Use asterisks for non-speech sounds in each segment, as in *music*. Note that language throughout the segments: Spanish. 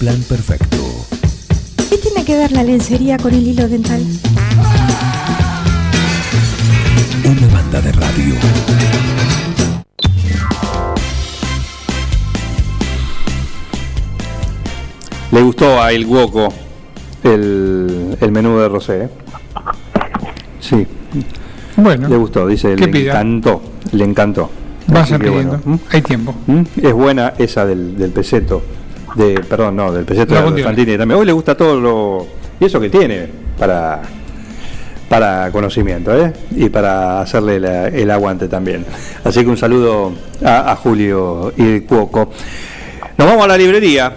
plan perfecto. ¿Qué tiene que ver la lencería con el hilo dental? Una banda de radio. Le gustó a El Guoco el, el menú de Rosé. ¿eh? Sí, Bueno, le gustó, dice, ¿Qué le pida? encantó, le encantó. vas pidiendo. bueno. Hay tiempo. Es buena esa del, del peseto, de, perdón, no, del peseto La de. Fantini también. Hoy le gusta todo lo, y eso que tiene para, para conocimiento, ¿eh? Y para hacerle la- el aguante también. Así que un saludo a, a Julio y Cuoco. Nos vamos a la librería.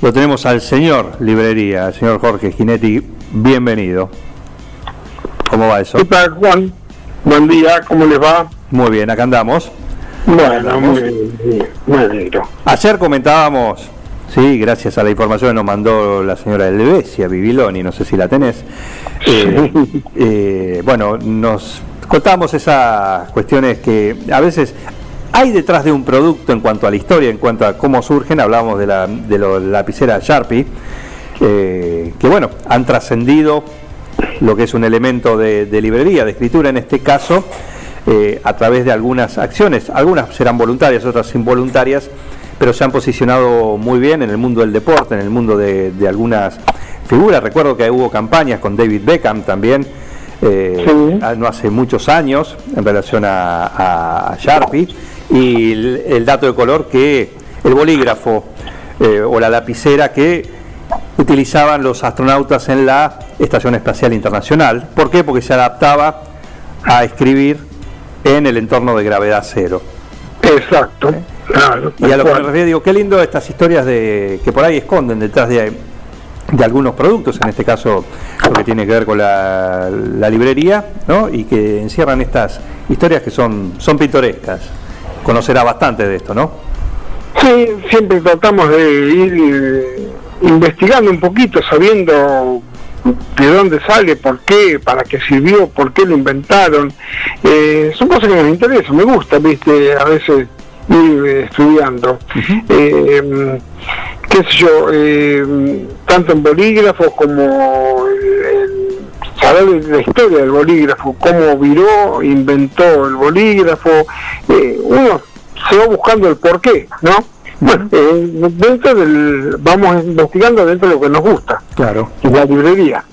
Lo tenemos al señor librería, al señor Jorge Ginetti. Bienvenido. ¿Cómo va eso? ¿Qué tal, Juan? Buen día, ¿cómo les va? Muy bien, acá andamos. Bueno, muy bien, me alegro. Ayer comentábamos, sí, gracias a la información que nos mandó la señora Elvesia Bibiloni, no sé si la tenés. eh, eh, bueno, nos contábamos esas cuestiones que a veces hay detrás de un producto en cuanto a la historia, en cuanto a cómo surgen, hablábamos de la lapicera Sharpie, eh, que bueno, han trascendido lo que es un elemento de, de librería, de escritura en este caso, eh, a través de algunas acciones, algunas serán voluntarias, otras involuntarias, pero se han posicionado muy bien en el mundo del deporte, en el mundo de, de algunas figuras. Recuerdo que hubo campañas con David Beckham también, eh, Sí. no hace muchos años, en relación a, a Sharpie, y el, el dato de color que el bolígrafo eh, o la lapicera que utilizaban los astronautas en la Estación Espacial Internacional. ¿Por qué? Porque se adaptaba a escribir en el entorno de gravedad cero. Exacto. Claro, Y a lo que me refiero, digo, qué lindo estas historias de que por ahí esconden detrás de, de algunos productos, en este caso lo que tiene que ver con la, la librería, ¿no? y que encierran estas historias que son, son pintorescas. Conocerá bastante de esto, ¿no? Sí, siempre tratamos de ir eh, investigando un poquito, sabiendo de dónde sale, por qué, para qué sirvió, por qué lo inventaron. Eh, son cosas que nos interesan, me gusta, viste, a veces ir estudiando. Eh, qué sé yo, eh, tanto en bolígrafos como en saber la historia del bolígrafo, cómo viró, inventó el bolígrafo, eh, uno se va buscando el porqué, ¿no? Bueno, eh, dentro del, vamos investigando dentro de lo que nos gusta, Claro. la librería.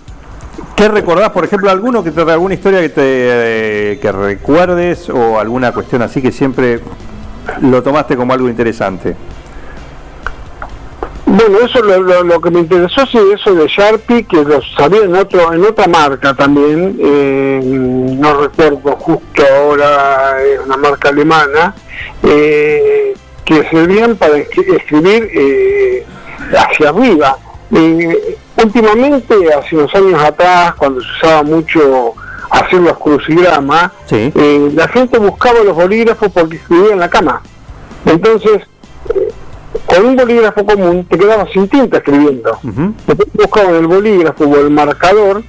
¿Qué recordás, por ejemplo, alguno que te alguna historia que te eh, que recuerdes o alguna cuestión así que siempre lo tomaste como algo interesante? Bueno, eso lo, que me interesó sí eso de Sharpie, que lo sabía en otro en otra marca también, eh, no recuerdo justo ahora, es una marca alemana, eh, que servían para escri- escribir eh, hacia arriba. Últimamente, hace unos años atrás, cuando se usaba mucho hacer los crucigramas, Sí. eh, la gente buscaba los bolígrafos porque escribía en la cama. Entonces, eh, con un bolígrafo común te quedabas sin tinta escribiendo. Ujú. Después buscaban el bolígrafo o el marcador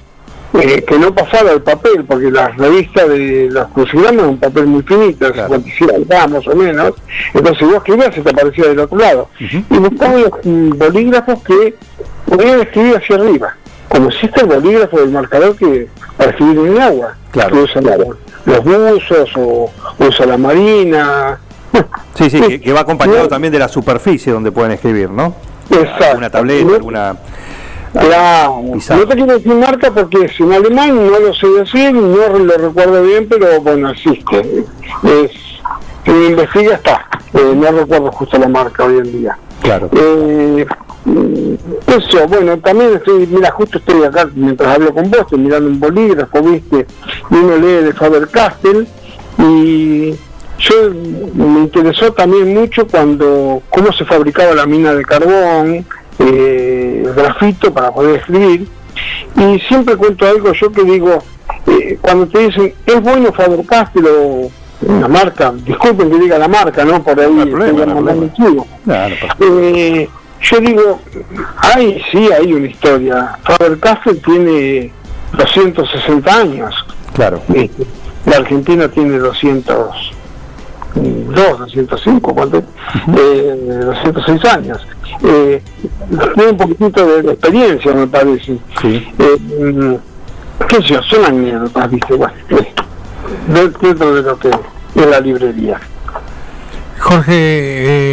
eh, que no pasara el papel, porque la revista de los crucigramas es un papel muy finito, Claro. 57 gramos o menos. Entonces vos escribías y te aparecía del otro lado. Y buscaban los mm, bolígrafos que podían escribir hacia arriba. Como existe el bolígrafo del marcador que para escribir en el agua. Claro. Que usan la- los buzos o usa la marina. Sí, sí, que, que va acompañado también de la superficie donde pueden escribir, ¿no? Exacto. Alguna tableta, No- alguna... Claro, Pizarra. no te quiero decir marca porque es en alemán, no lo sé decir, no lo recuerdo bien, pero bueno, existe. Es, investiga está, Eh, no recuerdo justo la marca hoy en día. Claro. Eh, eso, bueno, también estoy, mira, justo estoy acá mientras hablo con vos, estoy mirando un bolígrafo, viste, y uno lee de Faber-Castell, y yo me interesó también mucho cuando, cómo se fabricaba la mina de carbón, eh, el grafito para poder escribir, y siempre cuento algo yo que digo, eh, cuando te dicen, es bueno Faber-Castell o una marca, disculpen que diga la marca, ¿no? Por ahí No problema, no problema. pa- Eh, yo digo, hay, sí, hay una historia. Faber-Castell tiene 260 años. claro. Este, la Argentina tiene 200, 2, 205, ¿cuánto? Eh, 206 años. Eh, tiene un poquitito de, de experiencia, me parece. Sí. Eh, mm, qué sé yo, son anécdotas, ¿viste? Bueno, eh, dentro de lo que es la librería. Jorge,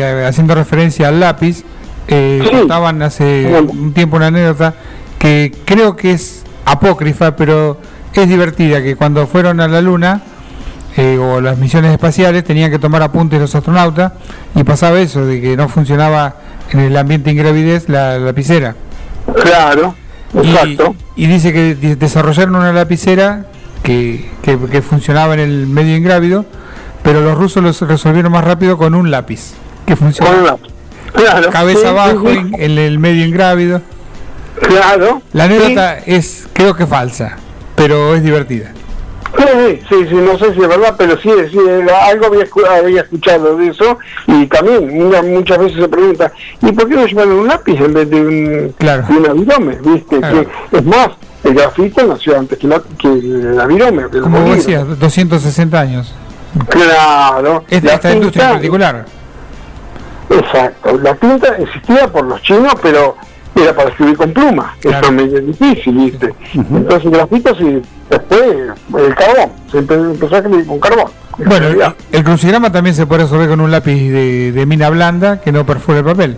eh, haciendo referencia al lápiz, eh, Sí. contaban hace Bueno. un tiempo una anécdota que creo que es apócrifa, pero es divertida, que cuando fueron a la Luna eh, o las misiones espaciales tenían que tomar apuntes los astronautas y pasaba eso, de que no funcionaba en el ambiente ingravidez la lapicera. Claro, exacto. y dice que de- desarrollaron una lapicera que, que- que funcionaba en el medio ingrávido, pero los rusos lo resolvieron más rápido con un lápiz que Con funciona la- claro, *laughs* cabeza sí, abajo sí, en, en el medio ingrávido. Claro. La anécdota es, creo que falsa, pero es divertida. Sí, sí, no sé si es verdad, pero sí, sí algo había, había escuchado de eso y también una- muchas veces se pregunta, ¿y por qué no llevan un lápiz en vez de un, Claro. de un? ¿Viste? Claro. Que, es más, el grafito nació antes que, la- que el el Como decías, 260 años. Claro. Esta, industria en particular. Exacto, la tinta existía por los chinos, pero era para escribir con pluma, Claro. eso es medio difícil, ¿viste? Entonces el grafito sí, después el carbón, se empe- empezó a escribir con carbón. en Bueno, el crucigrama también se puede resolver con un lápiz de, de mina blanda que no perfora el papel.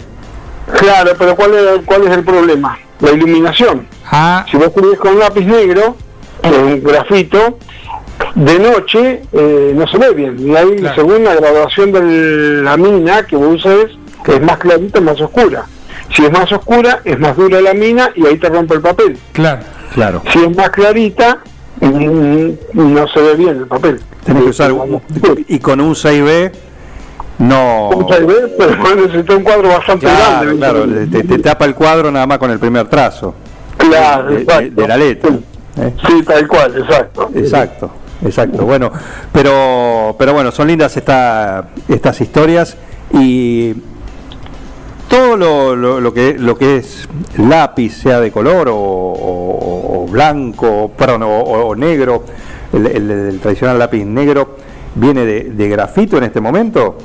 Claro, pero ¿cuál es, ¿cuál es el problema? La iluminación. Ah, Si vos escribís con un lápiz negro, en un grafito, de noche eh, no se ve bien. Y ahí, Claro. según la graduación de la mina que vos uses, es más clarita, más oscura. Si es más oscura, es más dura la mina y ahí te rompe el papel. claro. Claro. Si es más clarita, mm, no se ve bien el papel. Tenés que usar un- y con un 6B no Un 6B, pero *laughs* necesita un cuadro bastante claro, grande. claro, te, te tapa el cuadro nada más con el primer trazo Claro, de, de- exacto. de la letra. ¿eh? Sí, tal cual, exacto. Exacto, exacto. Bueno, pero pero bueno, son lindas esta, estas historias y todo lo, lo, lo que lo que es lápiz, sea de color o, o- o blanco, perdón, o, negro, el, el- el tradicional lápiz negro viene de, de grafito en este momento.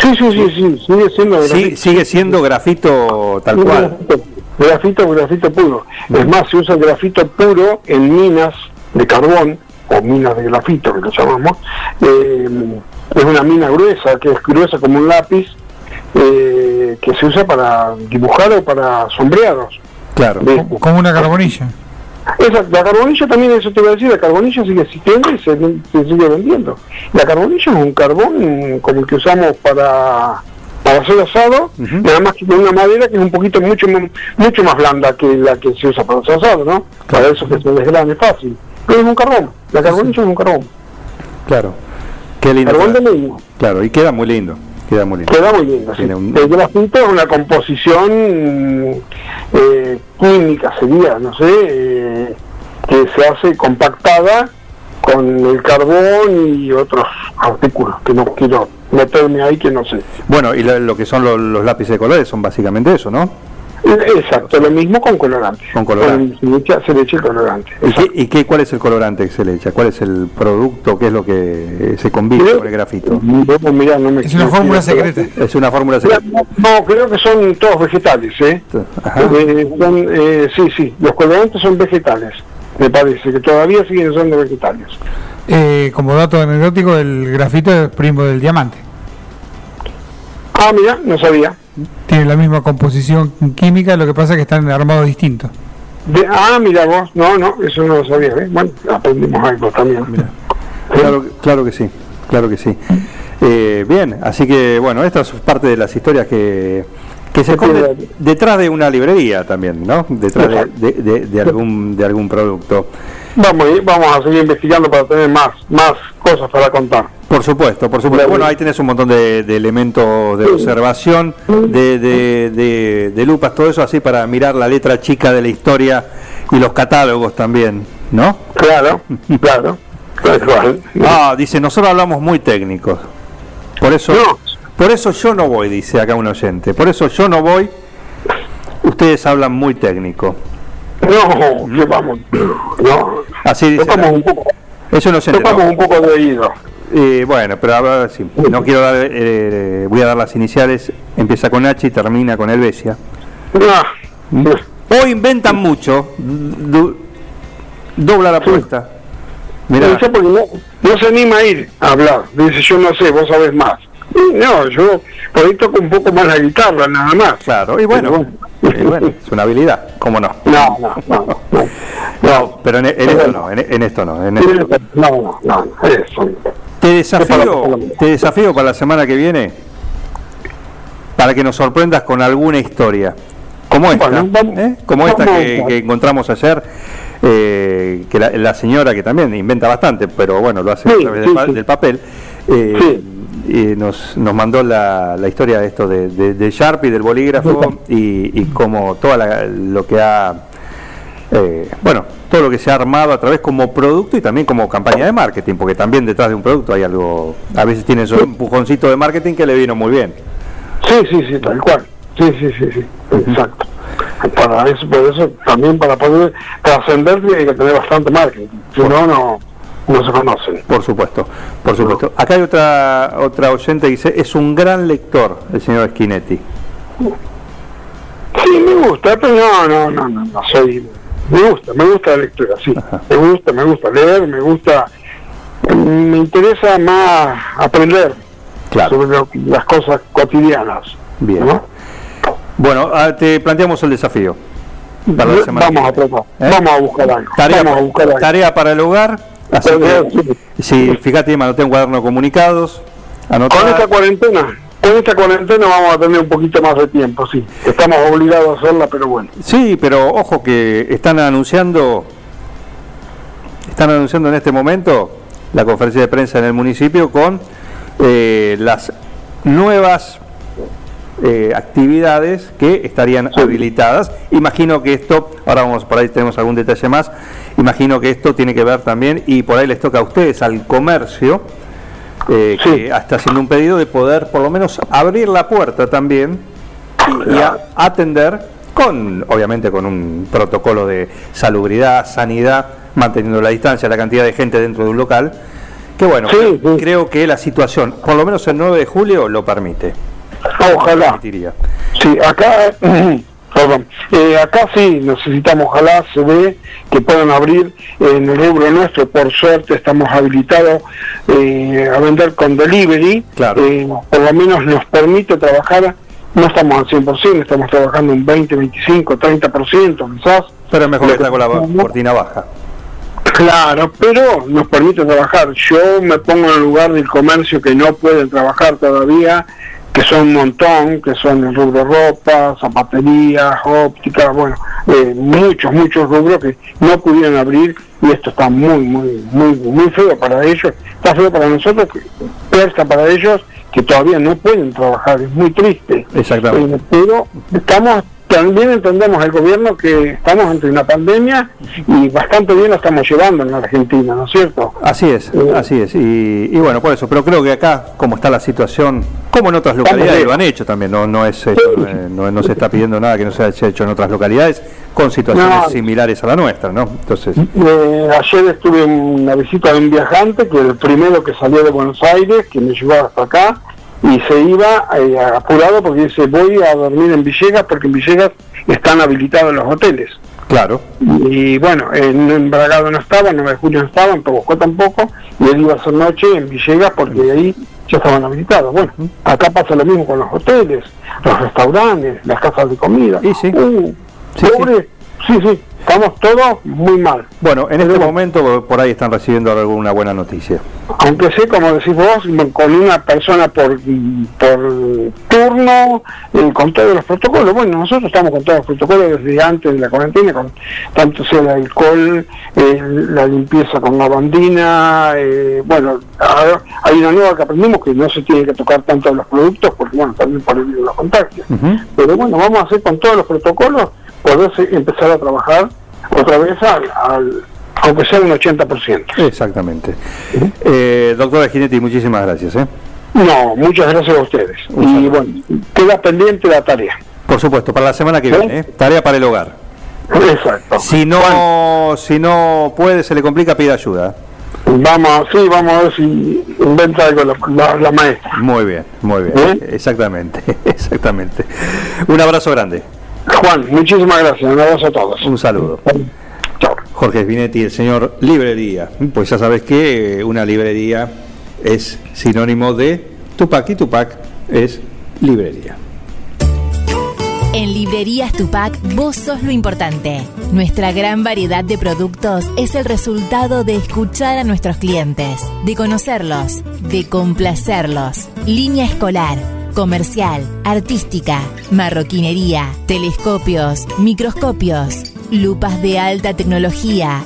Sí, sí, sí, sí, sigue siendo Sí, grafito. sigue siendo grafito tal Sí, cual. Grafito, grafito puro. Es más, se usa grafito puro en minas de carbón, o minas de grafito que lo llamamos. Eh, es una mina gruesa, que es gruesa como un lápiz, eh, que se usa para dibujar o para sombreados. Claro. Como una carbonilla. Esa, la carbonilla también, eso te iba a decir, la carbonilla sigue existiendo y se, se sigue vendiendo. La carbonilla es un carbón como el que usamos para, para hacer asado, nada más que con una madera que es un poquito mucho mucho más blanda que la que se usa para hacer asado, ¿no? Para eso que se desgrane fácil. Pero es un carbón, la carbonilla es un carbón. Claro. Qué lindo. Carbón de leña. Claro, y queda muy lindo. Queda muy lindo. Queda muy lindo. sí. Un- El grafito es una composición eh, química, sería, no sé, eh, que se hace compactada con el carbón y otros artículos que no quiero meterme ahí que no sé. Bueno, y lo, lo que son los, los lápices de colores son básicamente eso, ¿no? Exacto, lo mismo con colorante. Con colorante. se, le echa, se le echa el colorante. ¿Y, qué, y qué- cuál es el colorante que se le echa? ¿Cuál es el producto? ¿Qué es lo que eh, se combina con el grafito? Bueno, mirá, no me Es una no fórmula secreta. Es una fórmula secreta. No, no, creo que son todos vegetales, ¿eh? Ajá. Eh, son, eh, sí, sí, los colorantes son vegetales. Me parece que todavía siguen siendo vegetales. Eh, como dato anecdótico, el grafito es primo del diamante. Ah, mira, no sabía. Tiene la misma composición química, lo que pasa es que están armados distintos. De- ah, mira vos, no, no, eso no lo sabía. ¿eh? Bueno, aprendimos algo también. Claro, claro que sí, claro que sí. Eh, bien, así que bueno, esta es parte de las historias que, que se esconden detrás de una librería también, ¿no? Detrás de, de- de- de algún de algún producto. Vamos, a ir- vamos a seguir investigando para tener más, más cosas para contar. Por supuesto, por supuesto. Bueno, ahí tenés un montón de, de elementos de observación, de, de, de- lupas, todo eso así para mirar la letra chica de la historia y los catálogos también, ¿no? Claro, *laughs* claro. Ah, dice, nosotros hablamos muy técnicos. Por eso, No. por eso yo no voy, dice acá un oyente. Por eso yo no voy. Ustedes hablan muy técnico. No, que vamos. No. Así dice. Tocamos un poco, Es un oyente. tocamos ¿no? un poco de oído. Eh, bueno, pero ahora sí, no quiero dar, eh, voy a dar las iniciales, empieza con H y termina con Helvecia. No, O inventan mucho, du- dobla la apuesta. Mirá, no, no se anima a ir a hablar. Dice, yo no sé, vos sabés más. No, yo por ahí toco un poco más la guitarra, nada más. claro, y bueno, y bueno, es una habilidad, ¿cómo no? No, no, no. no. No, pero en, en esto no, en, en esto no. en esto no. No, no, no, eso. Te desafío, te desafío para la semana que viene para que nos sorprendas con alguna historia. Como esta, Bueno, vamos- ¿eh? como esta que, encontramos ayer, eh, que la, la señora que también inventa bastante, pero bueno, lo hace Sí, a través sí, sí. del papel, eh, Y nos, nos mandó la, la historia de esto de, de, de Sharpie, del bolígrafo, y, y como todo lo que ha eh, bueno, todo lo que se ha armado a través como producto y también como campaña de marketing, porque también detrás de un producto hay algo, a veces tiene esos empujoncito de marketing que le vino muy bien. Sí, sí, sí, tal cual. Sí, sí, sí, sí, exacto. Para eso, por eso también para poder trascender tiene que tener bastante marketing. Si no, no, no se conocen. Por supuesto, por supuesto. Acá hay otra otra oyente que dice, es un gran lector el señor Schinetti. Sí, me gusta, pero no, no, no, no, no soy. Me gusta, me gusta la lectura, sí. Me gusta, me gusta leer, me gusta. Me interesa más aprender Claro. sobre lo- las cosas cotidianas. Bien. ¿no? Bueno, ah, te planteamos el desafío. para la semana Vamos a tratar, ¿Eh? vamos a buscar algo. Tarea, vamos a buscar algo. tarea para el hogar. Así que, sí. fíjate, me anoté un cuaderno de comunicados. Con esta cuarentena, con esta cuarentena vamos a tener un poquito más de tiempo, sí. Estamos obligados a hacerla, pero bueno. Sí, pero ojo que están anunciando, están anunciando en este momento la conferencia de prensa en el municipio con eh, las nuevas eh, actividades que estarían habilitadas. Imagino que esto, ahora vamos por ahí tenemos algún detalle más. Imagino que esto tiene que ver también y por ahí les toca a ustedes al comercio. eh, Sí. que está haciendo un pedido de poder por lo menos abrir la puerta también y a- atender con, obviamente, con un protocolo de salubridad, sanidad, manteniendo la distancia, la cantidad de gente dentro de un local, que bueno, Sí, creo, sí. creo que la situación, por lo menos el 9 de julio, lo permite. Ojalá. Sí, acá, *clears throat* perdón, eh, acá sí necesitamos, ojalá se ve que puedan abrir en el rubro nuestro, por suerte estamos habilitados eh, a vender con delivery, Claro. Eh, por lo menos nos permite trabajar, no estamos al 100%, estamos trabajando un 20, 25, 30% quizás, Pero es mejor que estar con la cortina baja. Claro, pero nos permite trabajar. Yo me pongo en el lugar del comercio que no pueden trabajar todavía, que son un montón, que son el rubro ropa, zapatería, óptica, bueno, eh, muchos, muchos rubros que no pudieron abrir y esto está muy, muy, muy, muy feo para ellos. Está feo para nosotros, peor está para ellos que todavía no pueden trabajar. Es muy triste. Exactamente. Eh, pero estamos también entendemos el gobierno que estamos ante una pandemia y bastante bien la estamos llevando en la Argentina, ¿no es cierto? Así es, Eh. así es. Y, y bueno, por eso, pero creo que acá, como está la situación, como en otras localidades bien. lo han hecho también, no, no es hecho, eh, no, no se está pidiendo nada que no se haya hecho en otras localidades con situaciones No. similares a la nuestra, ¿no? Entonces, Eh, ayer estuve en una visita de un viajante que el primero que salió de Buenos Aires, que me llevó hasta acá, y se iba eh, apurado porque dice voy a dormir en Villegas porque en Villegas están habilitados los hoteles. claro, Y bueno, en, en Bragado no estaba, en 9 de julio no estaba, en Pebosco tampoco, y él iba a hacer noche en Villegas porque ahí ya estaban habilitados. Bueno, acá pasa lo mismo con los hoteles, los restaurantes, las casas de comida. Y sí. Uh, Sí, pobre, sí. sí, estamos todos muy mal. Bueno, en este Pero- momento por ahí están recibiendo alguna buena noticia. Aunque sé, como decís vos, con una persona por, por turno, eh, con todos los protocolos. Bueno, nosotros estamos con todos los protocolos desde antes de la cuarentena, con tanto sea el alcohol, eh, la limpieza con lavandina, eh, bueno, ahora hay una nueva que aprendimos que no se tiene que tocar tanto los productos, porque bueno, también por el los contagios. Ujú. Pero bueno, vamos a hacer con todos los protocolos, poder empezar a trabajar otra vez al, al aunque sea un 80%. Exactamente. Eh, doctora Ginetti, muchísimas gracias. ¿eh? No, muchas gracias a ustedes. Y bueno, queda pendiente la tarea. Por supuesto, para la semana que ¿Sí? viene, ¿eh? tarea para el hogar. Exacto. Si no, si no puede, se le complica, pide ayuda. Vamos, sí, vamos a ver si inventa algo la, la- la maestra. Muy bien, muy bien. ¿Eh? Exactamente, *laughs* exactamente. Un abrazo grande. Juan, muchísimas gracias. Un abrazo a todos. Un saludo. Chao. Jorge Spinetti, el señor librería. Pues ya sabes que eh, una librería es sinónimo de Tupac y Tupac es librería. En Librerías Tupac, vos sos lo importante. Nuestra gran variedad de productos es el resultado de escuchar a nuestros clientes, de conocerlos, de complacerlos. Línea escolar, comercial, artística, marroquinería, telescopios, microscopios, lupas de alta tecnología.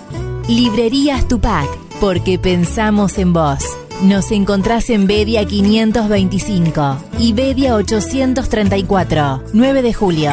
Librerías Tupac, porque pensamos en vos. Nos encontrás en Bedia 525 y Bedia 834, 9 de julio.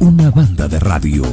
Una banda de radio.